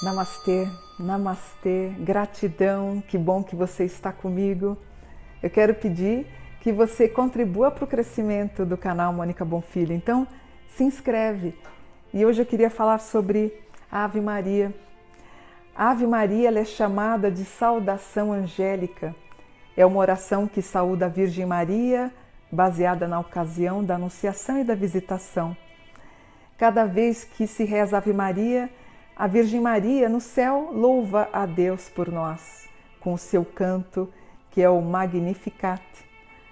Namastê, namastê, gratidão, que bom que você está comigo. Eu quero pedir que você contribua para o crescimento do canal Mônica Bonfilho. Então, se inscreve. E hoje eu queria falar sobre a Ave Maria. A Ave Maria é chamada de saudação angélica. É uma oração que saúda a Virgem Maria, baseada na ocasião da Anunciação e da Visitação. Cada vez que se reza Ave Maria, a Virgem Maria no céu louva a Deus por nós, com o seu canto, que é o Magnificat.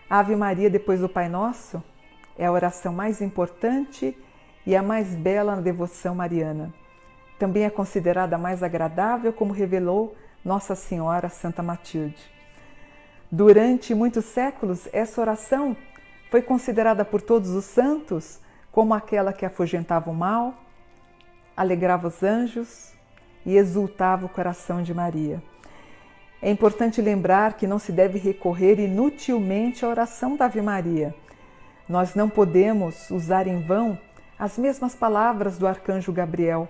A Ave Maria, depois do Pai Nosso, é a oração mais importante e a mais bela na devoção mariana. Também é considerada mais agradável, como revelou Nossa Senhora Santa Matilde. Durante muitos séculos, essa oração foi considerada por todos os santos como aquela que afugentava o mal, alegrava os anjos e exultava o coração de Maria. É importante lembrar que não se deve recorrer inutilmente à oração da Ave Maria. Nós não podemos usar em vão as mesmas palavras do arcanjo Gabriel,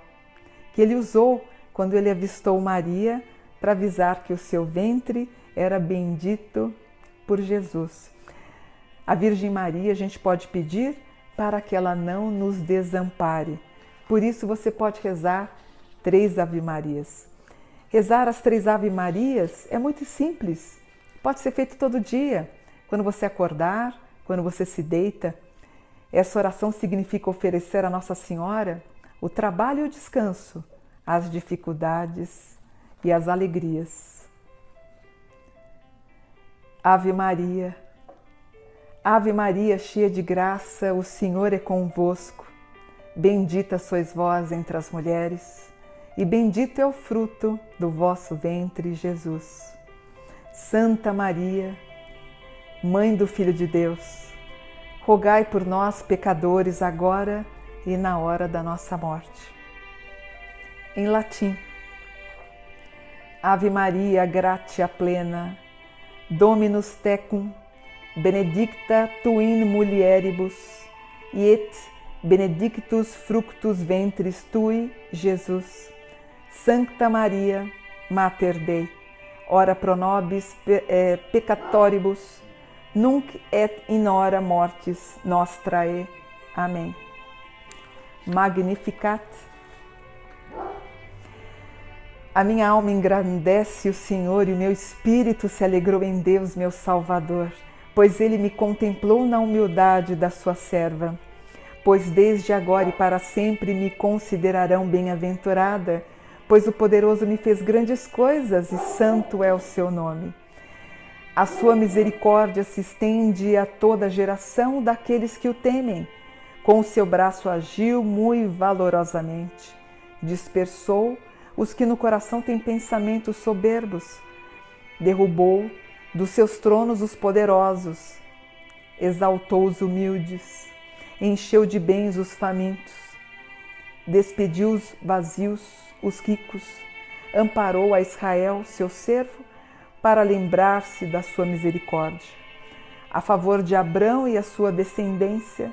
que ele usou quando ele avistou Maria para avisar que o seu ventre era bendito por Jesus. A Virgem Maria, a gente pode pedir para que ela não nos desampare, por isso você pode rezar três Ave Marias. Rezar as três Ave Marias é muito simples. Pode ser feito todo dia, quando você acordar, quando você se deita. Essa oração significa oferecer a Nossa Senhora o trabalho e o descanso, as dificuldades e as alegrias. Ave Maria, Ave Maria, cheia de graça, o Senhor é convosco. Bendita sois vós entre as mulheres, e bendito é o fruto do vosso ventre, Jesus. Santa Maria, Mãe do Filho de Deus, rogai por nós, pecadores, agora e na hora da nossa morte. Em latim, Ave Maria, gratia plena, Dominus tecum, benedicta tu in mulieribus, et benedictus fructus ventris tui, Jesus. Sancta Maria, Mater Dei, ora pro nobis eh, peccatoribus, nunc et in hora mortis nostrae. Amém. Magnificat. A minha alma engrandece o Senhor e o meu espírito se alegrou em Deus, meu Salvador, pois ele me contemplou na humildade da sua serva pois desde agora e para sempre me considerarão bem-aventurada, pois o poderoso me fez grandes coisas e santo é o seu nome. A sua misericórdia se estende a toda a geração daqueles que o temem. Com o seu braço agiu muito valorosamente. Dispersou os que no coração têm pensamentos soberbos. Derrubou dos seus tronos os poderosos. Exaltou os humildes encheu de bens os famintos, despediu os vazios, os ricos, amparou a Israel, seu servo, para lembrar-se da sua misericórdia, a favor de Abrão e a sua descendência,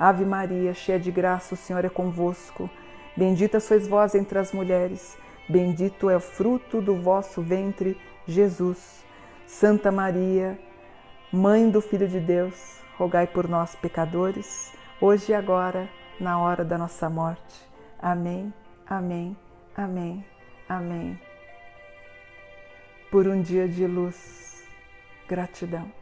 Ave Maria, cheia de graça, o Senhor é convosco. Bendita sois vós entre as mulheres, bendito é o fruto do vosso ventre, Jesus. Santa Maria, Mãe do Filho de Deus, rogai por nós, pecadores, hoje e agora, na hora da nossa morte. Amém, amém, amém, amém. Por um dia de luz, gratidão.